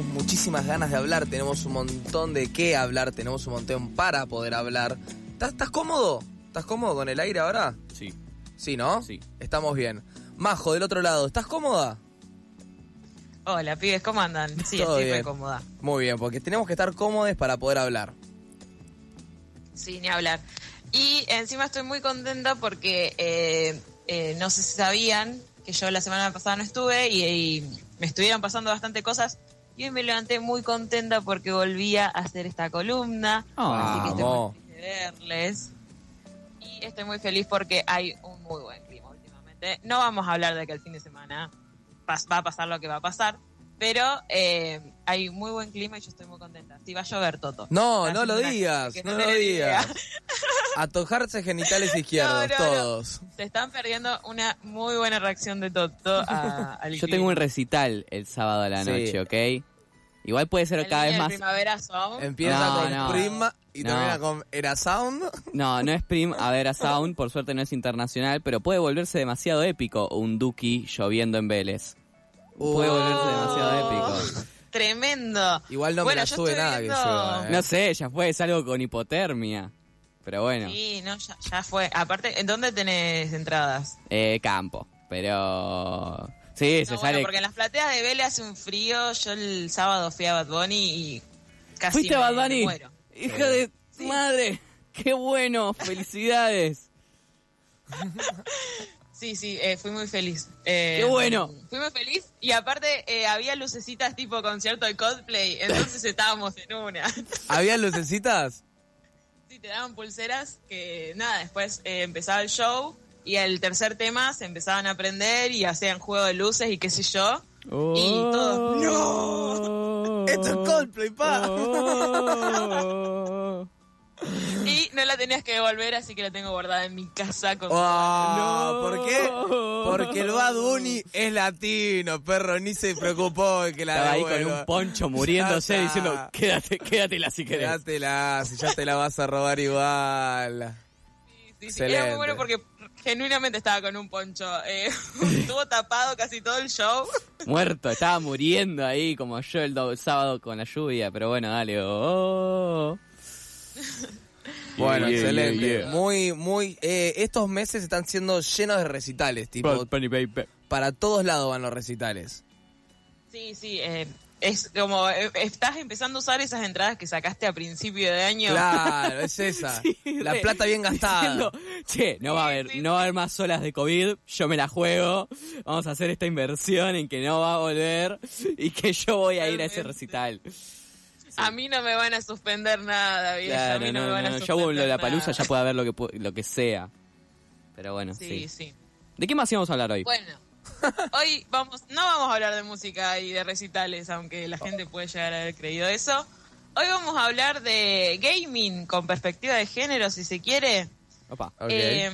Tenemos muchísimas ganas de hablar, tenemos un montón de qué hablar, tenemos un montón para poder hablar. ¿Estás, estás cómodo? ¿Estás cómodo con el aire ahora? Sí. Sí, ¿no? Sí. Estamos bien. Majo, del otro lado, ¿estás cómoda? Hola, pibes, ¿cómo andan? Sí, Todo estoy bien. muy cómoda. Muy bien, porque tenemos que estar cómodos para poder hablar. Sí, ni hablar. Y encima estoy muy contenta porque eh, eh, no sé si sabían que yo la semana pasada no estuve y, y me estuvieron pasando bastante cosas. Y hoy me levanté muy contenta porque volvía a hacer esta columna. Así que estoy muy feliz de verles. Y estoy muy feliz porque hay un muy buen clima últimamente. No vamos a hablar de que el fin de semana va a pasar lo que va a pasar. Pero eh, hay muy buen clima y yo estoy muy contenta. Sí, va a llover, Toto. No, no lo digas, no, no lo digas. Atojarse genitales izquierdos, No, no, no. todos. Se están perdiendo una muy buena reacción de Toto a, al Yo tengo un recital el sábado a la Sí. noche, ¿ok? Igual puede ser cada vez más... Primavera Sound. Empieza No, con no. Prima y No. termina con Era Sound. No, no es Prim, a ver a Sound, por suerte no es internacional, pero puede volverse demasiado épico un Duki lloviendo en Vélez. Puede volverse demasiado épico. Tremendo. Igual no Bueno, me la sube nada que viendo- llueva, ¿eh? No sé, ya fue, es algo con hipotermia. Pero bueno, Sí, no, ya, ya fue. Aparte, ¿en dónde tenés entradas? eh, campo. Pero... Sí, se No, bueno, sale... porque en las plateas de Vélez hace un frío. Yo el sábado fui a Bad Bunny y casi ¿Fuiste a me- Bad me Bunny? muero. Hija de madre, qué bueno, felicidades. Sí, sí, eh, fui muy feliz. Eh, ¡Qué bueno! Fui muy feliz y aparte eh, había lucecitas tipo concierto de Coldplay, entonces estábamos en una. ¿Había lucecitas? Sí, te daban pulseras que nada, después eh, empezaba el show y el tercer tema se empezaban a aprender y hacían juego de luces y qué sé yo. Y todos, ¡No! Esto es Coldplay, pa. Oh. Y no la tenías que devolver, así que la tengo guardada en mi casa con Ah, No. ¿Por qué? Porque el Bad Bunny es latino, perro, ni se preocupó de que la Estaba ahí con un poncho muriéndose diciendo, quédate, quédatela si querés. Quédatela, si ya te la vas a robar igual. Sí, sí, Era muy bueno porque genuinamente estaba con un poncho. Eh, estuvo tapado casi todo el show. Muerto, estaba muriendo ahí como yo el do- sábado con la lluvia, pero bueno, dale. oh. Bueno, Yeah, excelente. yeah, yeah. Muy, muy. eh, estos meses están siendo llenos de recitales, tipo. Para todos lados van los recitales. Sí, sí. eh, es como eh, estás empezando a usar esas entradas que sacaste a principio de año. Claro, es esa. Sí, la re. plata bien gastada. Diciendo, che, no va a haber, no va a haber más olas de COVID, yo me la juego, vamos a hacer esta inversión en que no va a volver y que yo voy a ir a ese recital. A mí no me van a suspender nada, vieja. a mí Claro, no, no, me van a no, yo a la palusa, ya puede haber lo que, lo que sea. Pero bueno, Sí, sí. sí. ¿De qué más íbamos a hablar hoy? Bueno, hoy vamos, no vamos a hablar de música y de recitales, aunque la gente puede llegar a haber creído eso. Hoy vamos a hablar de gaming con perspectiva de género, si se quiere. Opa. Eh,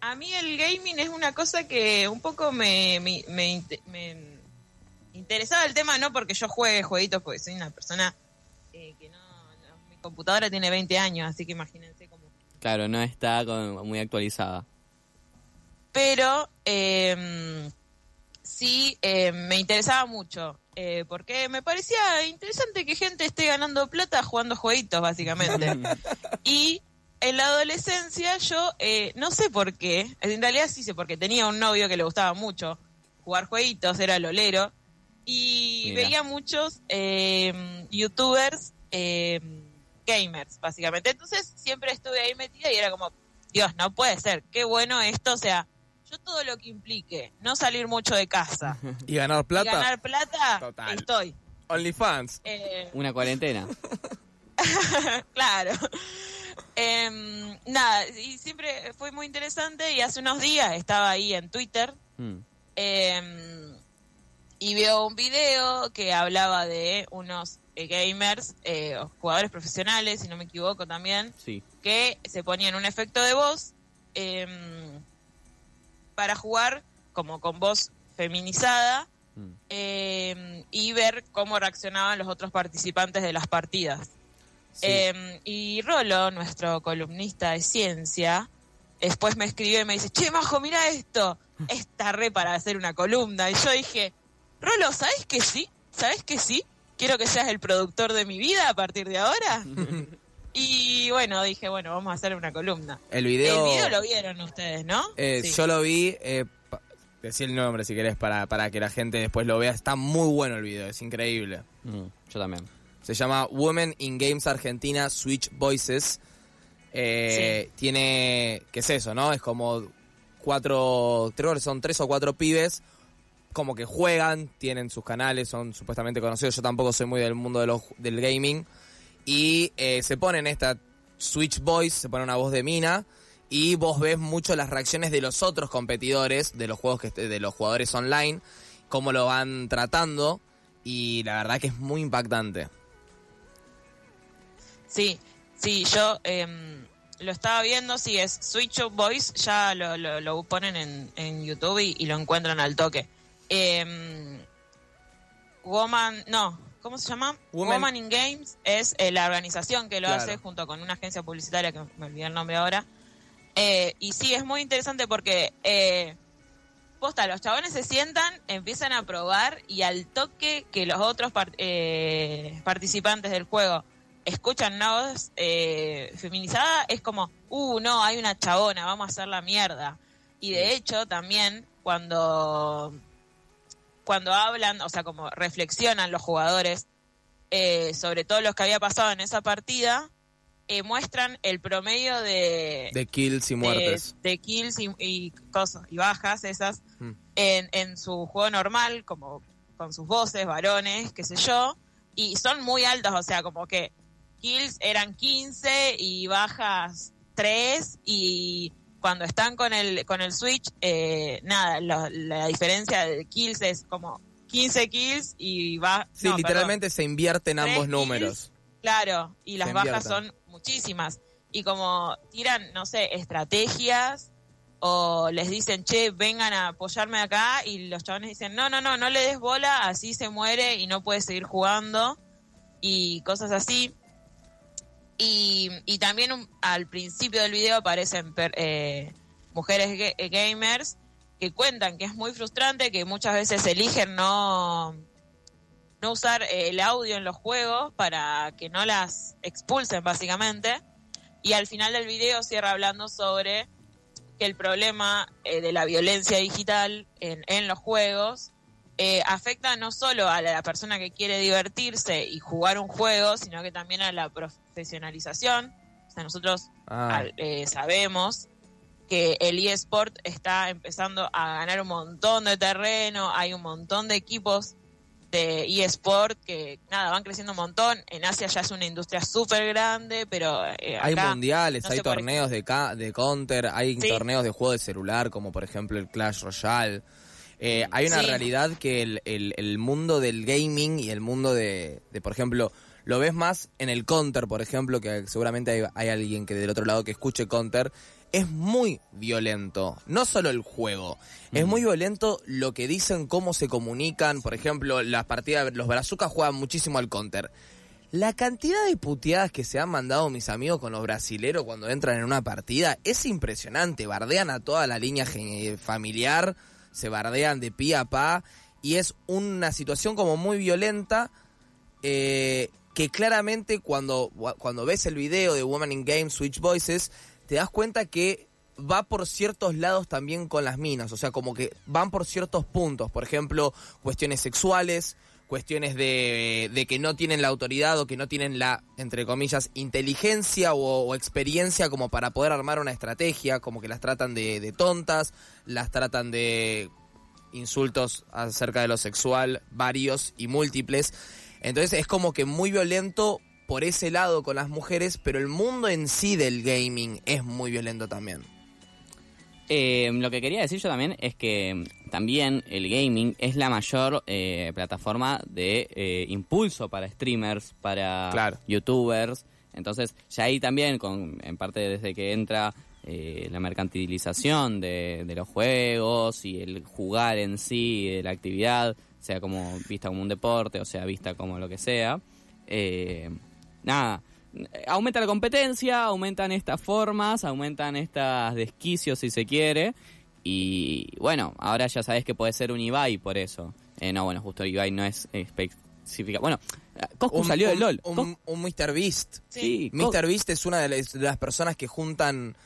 a mí el gaming es una cosa que un poco me, me, me inte- me interesaba el tema, no porque yo juegue jueguitos, porque soy una persona eh, que no, no- Mi computadora tiene 20 años, así que imagínense cómo Claro, no está con- muy actualizada. Pero eh, sí eh, me interesaba mucho. eh, porque me parecía interesante que gente esté ganando plata jugando jueguitos, básicamente. y en la adolescencia yo eh, no sé por qué, en realidad sí sé porque tenía un novio que le gustaba mucho jugar jueguitos, era lolero, y Mira. veía muchos eh, youtubers gamers, básicamente. Entonces siempre estuve ahí metida y era como, Dios, no puede ser, qué bueno esto, o sea, yo todo lo que implique no salir mucho de casa ¿Y ganar y plata? ganar plata, Total. estoy. OnlyFans. Eh, Una cuarentena. claro. Em, nada, y siempre fue muy interesante y hace unos días estaba ahí en Twitter Mm. em, y veo un video que hablaba de unos eh, gamers, eh, o jugadores profesionales, si no me equivoco también, Sí. que se ponían un efecto de voz em, para jugar como con voz feminizada Mm. em, y ver cómo reaccionaban los otros participantes de las partidas. Sí. Em, y Rolo, nuestro columnista de ciencia, después me escribió y me dice, che, Majo, mira esto, está re para hacer una columna. Y yo dije, Rolo, ¿sabes que sí? ¿Sabes que sí? Quiero que seas el productor de mi vida a partir de ahora. y bueno, dije, bueno, vamos a hacer una columna. el video... El video lo vieron ustedes, ¿no? Eh, Sí. Yo lo vi, eh, decí el nombre si querés para, para que la gente después lo vea. Está muy bueno el video, es increíble. Mm, yo también. Se llama Women in Games Argentina Switch Voices. Eh, Tiene, ¿qué es eso, no? Es como cuatro, creo que son tres o cuatro pibes, como que juegan, tienen sus canales, son supuestamente conocidos. Yo tampoco soy muy del mundo de los, del gaming. Y eh, se ponen esta Switch Voice, se pone una voz de mina. Y vos ves mucho las reacciones de los otros competidores, de los juegos que de los jugadores online, cómo lo van tratando. Y la verdad que es muy impactante. Sí, sí, yo em, lo estaba viendo, sí, es Switch Up Boys, ya lo, lo, ponen en, en YouTube y, y lo encuentran al toque. Em, Woman, no, ¿cómo se llama? Woman- Woman in Games es eh, la organización que lo Claro. hace junto con una agencia publicitaria que me olvidé el nombre ahora. Eh, y sí, es muy interesante porque, eh, posta, los chabones se sientan, empiezan a probar y al toque que los otros par- participantes del juego escuchan una voz feminizada, es como, uh, no, hay una chabona, vamos a hacer la mierda. Y de hecho, también cuando, cuando hablan, o sea, como reflexionan los jugadores eh, sobre todo los que había pasado en esa partida, eh, muestran el promedio de, De kills y muertes. de, de kills y, y cosas y bajas esas Mm. en, en su juego normal, como con sus voces, varones, qué sé yo, y son muy altos, o sea, como que kills eran 15 y bajas 3 y cuando están con el con el Switch, eh, nada, lo- la diferencia de kills es como 15 kills y va... Sí, no, literalmente se invierten ambos kills. números. Claro, y las Se bajas son muchísimas. Y como tiran, no sé, estrategias o les dicen, che, vengan a apoyarme acá y los chavales dicen, no, no, no, no le des bola, así se muere y no puede seguir jugando y cosas así. Y, y también un- al principio del video aparecen per- eh, mujeres eh, gamers que cuentan que es muy frustrante, que muchas veces eligen no, no usar eh, el audio en los juegos para que no las expulsen básicamente. Y al final del video cierra hablando sobre que el problema eh, de la violencia digital en, en los juegos eh, afecta no solo a la persona que quiere divertirse y jugar un juego, sino que también a la profesionalización. O sea, nosotros Ah, al- eh, sabemos que el eSport está empezando a ganar un montón de terreno, hay un montón de equipos de eSport que nada, van creciendo un montón. En Asia ya es una industria súper grande, pero eh, hay acá mundiales, no hay torneos de, ca- de counter, hay Sí. torneos de juego de celular, como por ejemplo el Clash Royale. Eh, hay una Sí. realidad que el, el- el mundo del gaming y el mundo de, de, por ejemplo, lo ves más en el counter, por ejemplo, que seguramente hay, hay alguien que del otro lado que escuche counter. Es muy violento, no solo el juego, es muy violento lo que dicen, cómo se comunican, por ejemplo, las partidas, los brazucas juegan muchísimo al counter. La cantidad de puteadas que se han mandado mis amigos con los brasileros cuando entran en una partida es impresionante. Bardean a toda la línea familiar, se bardean de pie a pa y es una situación como muy violenta eh, que claramente cuando, cuando ves el video de Woman in Game Switch Voices te das cuenta que va por ciertos lados también con las minas, o sea, como que van por ciertos puntos, por ejemplo, cuestiones sexuales, cuestiones de, que no tienen la autoridad o que no tienen la, entre comillas, inteligencia o, o experiencia como para poder armar una estrategia, como que las tratan de, de tontas, las tratan de insultos acerca de lo sexual, varios y múltiples. Entonces es como que muy violento por ese lado con las mujeres, pero el mundo en sí del gaming es muy violento también. Eh, lo que quería decir yo también es que mm, también el gaming es la mayor eh, plataforma de eh, impulso para streamers, para Claro. youtubers. Entonces, ya ahí también, con, en parte desde que entra eh, la mercantilización de, de los juegos y el jugar en sí, de la actividad, sea como vista como un deporte o sea vista como lo que sea, eh, nada, aumenta la competencia, aumentan estas formas, aumentan estas desquicios si se quiere. Y bueno, ahora ya sabes que puede ser un Ibai por eso. Eh, no, bueno, justo Ibai no es específica. Bueno, Coscu Un- salió del LOL. Un, un Mr. Beast. sí, Mr. Beast es una de las, de las personas que juntan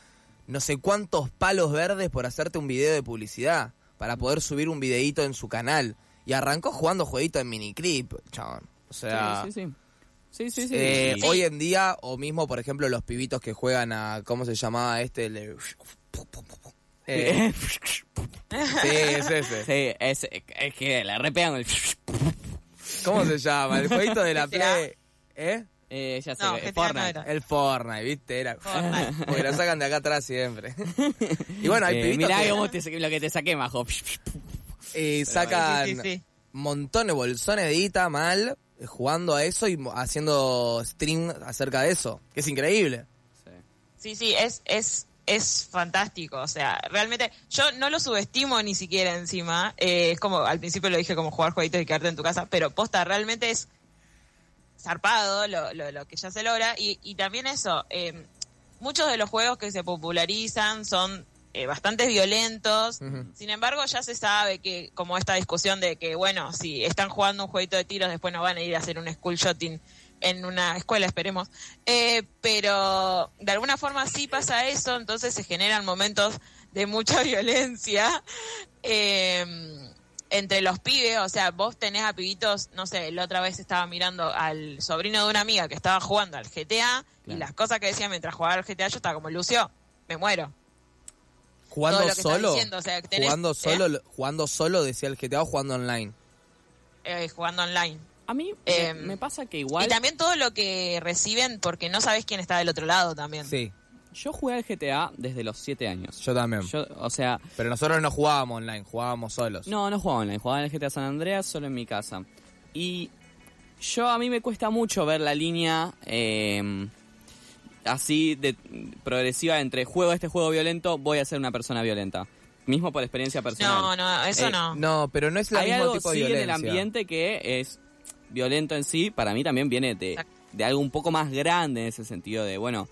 no sé cuántos palos verdes por hacerte un video de publicidad. Para poder subir un videíto en su canal. Y arrancó jugando jueguito en miniclip, chabón. O sea, sí, sí, sí. Sí, sí, sí. eh, Y- hoy en día, o mismo, por ejemplo, los pibitos que juegan a. ¿Cómo se llamaba este? El de- Eh, sí, es ese. Sí, es, es que la repegan el... ¿Cómo se llama? El jueguito de la. Play. ¿Eh? Eh, ya sé, No, GTA Fortnite. no. El Fortnite, ¿viste? Era. Fortnite. Porque lo sacan de acá atrás siempre. y bueno, hay Eh, pibitos mirá que cómo te, lo que te saqué, majo. eh, sacan Sí, sí, sí. montones de bolsones de guita mal jugando a eso y haciendo stream acerca de eso. Que es increíble. Sí, sí, es, es, es fantástico. O sea, realmente yo no lo subestimo ni siquiera encima. Eh, es como, al principio lo dije como jugar jueguitos y quedarte en tu casa, pero posta, realmente es zarpado lo, lo, lo que ya se logra. Y, y también eso, eh, muchos de los juegos que se popularizan son eh, bastante violentos. Sin embargo, ya se sabe que, como esta discusión de que, bueno, si están jugando un jueguito de tiros, después no van a ir a hacer un school shooting en una escuela, esperemos. Eh, pero de alguna forma sí pasa eso, entonces se generan momentos de mucha violencia eh, entre los pibes. O sea, vos tenés a pibitos, no sé, la otra vez estaba mirando al sobrino de una amiga que estaba jugando al GTA y las cosas que decía mientras jugaba al GTA, yo estaba como, Lucio, me muero. Jugando Todo lo que está solo. diciendo, o sea, que tenés- jugando ¿eh? solo, jugando solo decía el GTA o jugando online. Eh, jugando online. A mí Eh, me, me pasa que igual... Y también todo lo que reciben porque no sabes quién está del otro lado también. Sí, Yo jugué al GTA desde los 7 años. yo también. Yo, o sea, Pero nosotros no jugábamos online, jugábamos solos. no, no jugaba online, jugaba en el GTA San Andreas solo en mi casa. Y yo a mí me cuesta mucho ver la línea eh, así de progresiva entre juego este juego violento, voy a ser una persona violenta. Mismo por experiencia personal. No, no, eso Eh, no. No, pero no es el Hay mismo algo tipo de sí en el ambiente que es violento en sí, para mí también viene de, de algo un poco más grande en ese sentido de, bueno,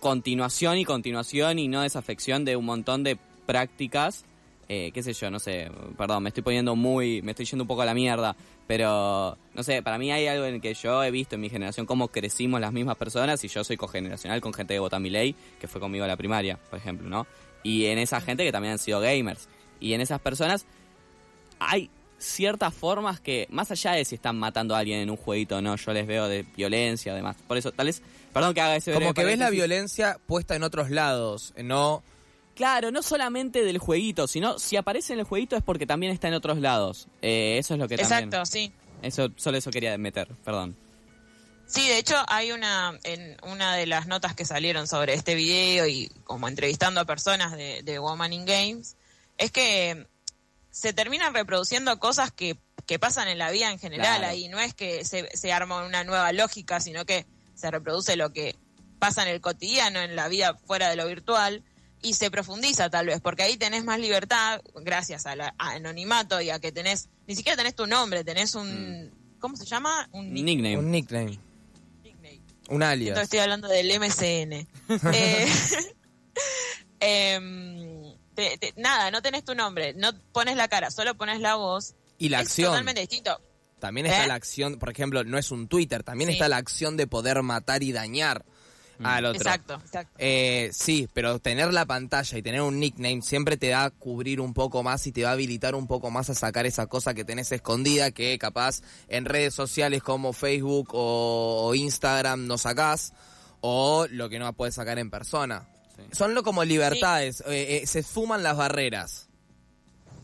continuación y continuación y no desafección de un montón de prácticas, eh, qué sé yo, no sé, perdón, me estoy poniendo muy, me estoy yendo un poco a la mierda, pero no sé, para mí hay algo en que yo he visto en mi generación cómo crecimos las mismas personas y yo soy cogeneracional con gente que mi ley, que fue conmigo a la primaria, por ejemplo, ¿no? Y en esa gente que también han sido gamers. Y en esas personas hay ciertas formas que, más allá de si están matando a alguien en un jueguito o no, yo les veo de violencia, además. Por eso, tal vez, perdón que haga ese Como que ves la violencia puesta en otros lados, no... Claro, no solamente del jueguito, sino si aparece en el jueguito es porque también está en otros lados. Eh, eso es lo que también... Exacto, sí. Eso, solo eso quería meter, perdón. Sí, de hecho hay una en una de las notas que salieron sobre este video y como entrevistando a personas de, de Woman in Games, es que se terminan reproduciendo cosas que, que pasan en la vida en general. Claro. Ahí no es que se, se arma una nueva lógica, sino que se reproduce lo que pasa en el cotidiano, en la vida fuera de lo virtual, y se profundiza tal vez, porque ahí tenés más libertad gracias al a anonimato y a que tenés, ni siquiera tenés tu nombre, tenés un, ¿cómo se llama? Un nick- Nickname. Un nickname, nickname. un alias. que estoy hablando del MCN. Eh, em, te- te- nada, no tenés tu nombre, no pones la cara, solo pones la voz. Y la es acción. totalmente distinto. También está ¿Eh? la acción, por ejemplo, no es un Twitter, también Sí. está la acción de poder matar y dañar al otro. Exacto, exacto. Eh, sí, pero tener la pantalla y tener un nickname siempre te da a cubrir un poco más y te va a habilitar un poco más a sacar esa cosa que tenés escondida que capaz en redes sociales como Facebook o, o Instagram no sacás o lo que no puedes sacar en persona. Sí. Son lo como libertades, eh, eh, se fuman las barreras.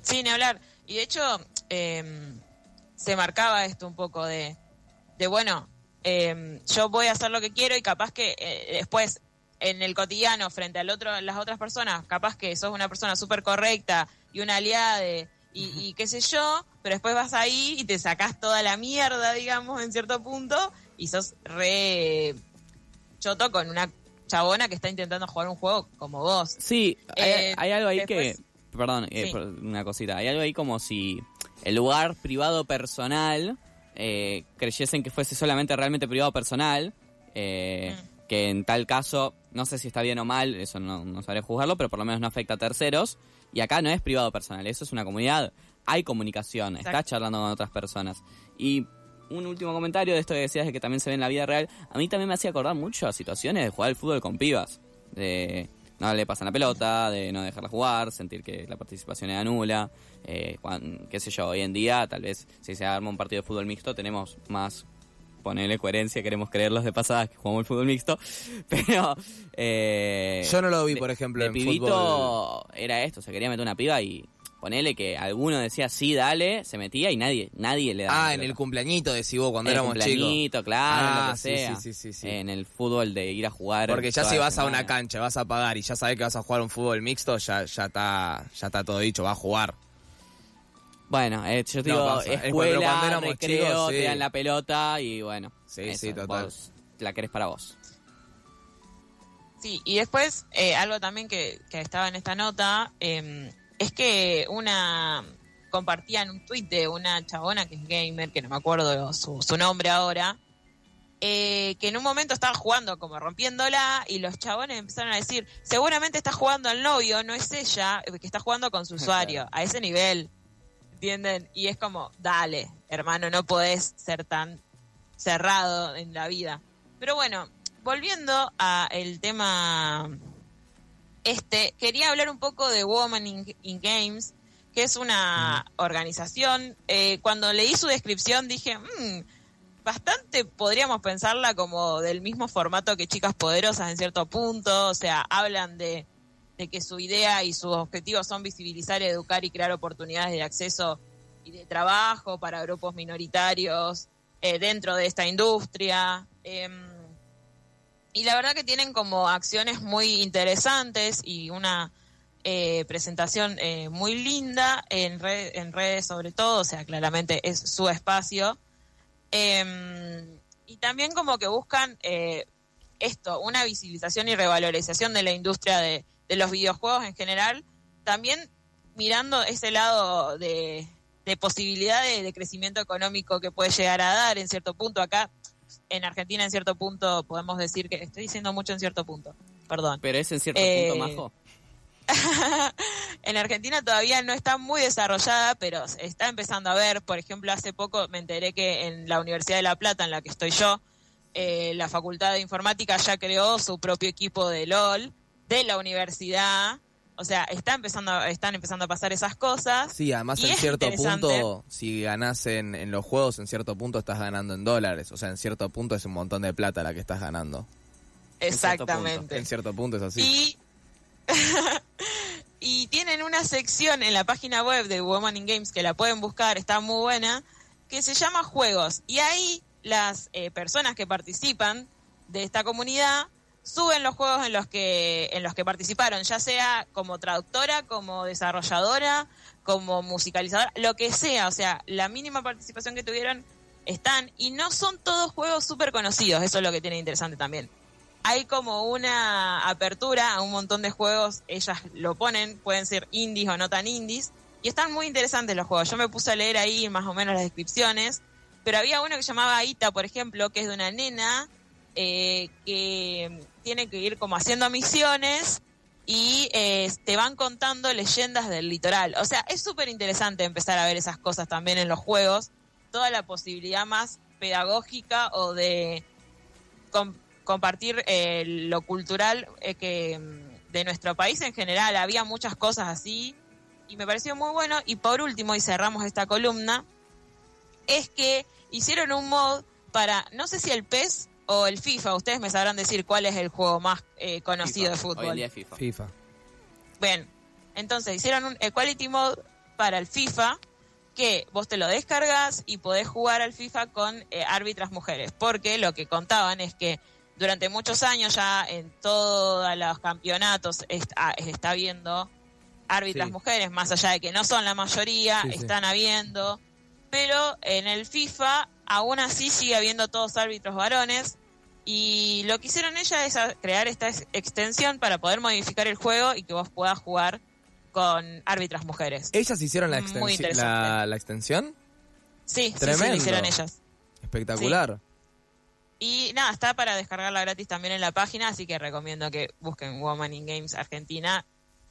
Sí, ni hablar. Y de hecho, em, se marcaba esto un poco de, de bueno, em, yo voy a hacer lo que quiero y capaz que eh, después en el cotidiano frente al otro, las otras personas, capaz que sos una persona súper correcta y una aliada de, y, y qué sé yo, pero después vas ahí y te sacás toda la mierda, digamos, en cierto punto, y sos re choto con una chabona que está intentando jugar un juego como vos. Sí, hay, Eh, hay algo ahí después- que... Perdón, eh, Sí. una cosita. Hay algo ahí como si el lugar privado personal eh, creyesen que fuese solamente realmente privado personal. eh, Mm. Que en tal caso, no sé si está bien o mal, eso no, no sabré juzgarlo, pero por lo menos no afecta a terceros. Y acá no es privado personal, eso es una comunidad. Hay comunicación, Exacto. estás charlando con otras personas. Y un último comentario de esto que decías de que también se ve en la vida real. A mí también me hacía acordar mucho a situaciones de jugar al fútbol con pibas. De no le pasan la pelota, de no dejarla jugar, sentir que la participación era nula. Eh, qué sé yo, hoy en día tal vez si se arma un partido de fútbol mixto tenemos más, ponerle coherencia, queremos creerlos de pasadas que jugamos el fútbol mixto. Pero... eh, Yo no lo vi, de- por ejemplo, de en pibito fútbol. era esto, se quería meter una piba y ponele que alguno decía sí, dale, se metía y nadie nadie le daba. Ah, en el cumpleañito decís vos cuando En el éramos chicos. cumpleañito, claro, Ah, lo que sí, sea. sí, sí, sí, sí. En el fútbol de ir a jugar. Porque ya si vas a una cancha, vas a pagar y ya sabes que vas a jugar un fútbol mixto, ya, ya está, ya está todo dicho, va a jugar. Bueno, eh, yo te No digo, pasa. Es escuela, cuando éramos recreo, chicos, sí. te dan la pelota y bueno. Sí, eso, sí, total. vos la querés para vos. Sí, y después eh, algo también que, que estaba en esta nota eh, es que una compartían un tuit de una chabona que es gamer, que no me acuerdo su, su nombre ahora, eh, que en un momento estaba jugando como rompiéndola y los chabones empezaron a decir, seguramente está jugando al novio, no es ella, eh, que está jugando con su usuario, a ese nivel, ¿entienden? Y es como, dale, hermano, no podés ser tan cerrado en la vida. Pero bueno, volviendo a el tema este, quería hablar un poco de Women in, in Games, que es una organización. Eh, cuando leí su descripción dije, "Mm, bastante podríamos pensarla como del mismo formato que Chicas Poderosas en cierto punto, o sea, hablan de, de que su idea y sus objetivos son visibilizar, educar y crear oportunidades de acceso y de trabajo para grupos minoritarios eh, dentro de esta industria. Em, y la verdad que tienen como acciones muy interesantes y una eh, presentación eh, muy linda en, red- en redes sobre todo, o sea, claramente es su espacio. Em, y también como que buscan eh, esto, una visibilización y revalorización de la industria de, los videojuegos en general, también mirando ese lado de, de posibilidad de crecimiento económico que puede llegar a dar en cierto punto acá. En Argentina, en cierto punto, podemos decir que estoy diciendo mucho en cierto punto, perdón. Pero es en cierto Eh, punto, Majo. en Argentina todavía no está muy desarrollada, pero está empezando a ver. Por ejemplo, hace poco me enteré que en la Universidad de La Plata, en la que estoy yo, eh, la Facultad de Informática ya creó su propio equipo de LOL de la universidad. O sea, está empezando, están empezando a pasar esas cosas. Sí, además en cierto punto, si ganás en, en los juegos, en cierto punto estás ganando en dólares. O sea, en cierto punto es un montón de plata la que estás ganando. cierto punto. Exactamente. En cierto punto es así. Y, y tienen una sección en la página web de Woman in Games que la pueden buscar, está muy buena, que se llama Juegos. Y ahí las eh, personas que participan de esta comunidad suben los juegos en los que en los que participaron, ya sea como traductora, como desarrolladora, como musicalizadora, lo que sea, o sea, la mínima participación que tuvieron están y no son todos juegos súper conocidos, eso es lo que tiene interesante también hay como una apertura a un montón de juegos, ellas lo ponen, pueden ser indies o no tan indies, y están muy interesantes los juegos. Yo me puse a leer ahí más o menos las descripciones, pero había uno que llamaba Ita, por ejemplo, que es de una nena eh, que tiene que ir como haciendo misiones y eh, te van contando leyendas del litoral. O sea, es súper interesante empezar a ver esas cosas también en los juegos, toda la posibilidad más pedagógica o de com- compartir eh, lo cultural que mm, de nuestro país en general. Había muchas cosas así y me pareció muy bueno. Y por último, y cerramos esta columna, es que hicieron un mod para, no sé si el PES o el FIFA, ustedes me sabrán decir cuál es el juego más eh, conocido FIFA. de fútbol. Hoy en día es FIFA. FIFA. Bien, entonces hicieron un Equality Mode para el FIFA que vos te lo descargas y podés jugar al FIFA con eh, árbitras mujeres. Porque lo que contaban es que durante muchos años ya en todos los campeonatos está, está habiendo árbitras Sí. mujeres, más allá de que no son la mayoría, Sí, sí. están habiendo, pero en el FIFA aún así sigue habiendo todos árbitros varones y lo que hicieron ellas es crear esta ex- extensión para poder modificar el juego y que vos puedas jugar con árbitras mujeres. ¿Ellas hicieron la, Muy extensi- la, la extensión? Sí, sí, sí, Tremendo. lo hicieron ellas. Espectacular. Y nada, está para descargarla gratis también en la página, así que recomiendo que busquen Woman in Games Argentina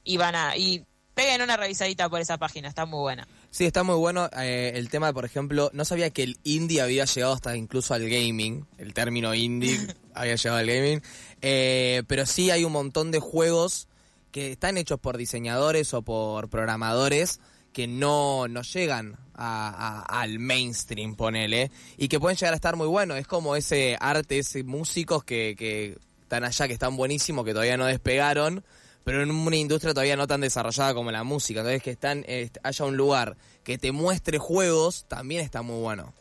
y van a y peguen una revisadita por esa página, está muy buena. Sí, está muy bueno eh, el tema, por ejemplo, no sabía que el indie había llegado hasta incluso al gaming, el término indie había llegado al gaming, Eh, pero sí hay un montón de juegos que están hechos por diseñadores o por programadores que no, no llegan a- a- al mainstream, ponele, y que pueden llegar a estar muy buenos. Es como ese arte, ese músicos que, que están allá, que están buenísimos, que todavía no despegaron, pero en una industria todavía no tan desarrollada como la música. Entonces que están, eh, haya un lugar que te muestre juegos, también está muy bueno.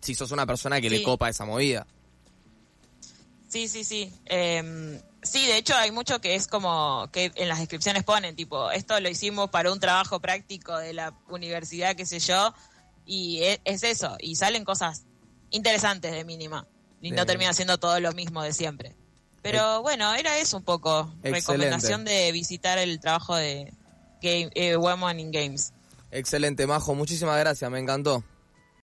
Si sos una persona que le copa esa movida. Sí, sí, sí. Eh, sí, de hecho hay mucho que es como que en las descripciones ponen, tipo, esto lo hicimos para un trabajo práctico de la universidad, qué sé yo, y e- es, eso, y salen cosas interesantes de mínima, y Bien. no termina siendo todo lo mismo de siempre. Pero bueno, era eso un poco, Excelente. recomendación de visitar el trabajo de Game, eh, Women in Games. Excelente, Majo. Muchísimas gracias, me encantó.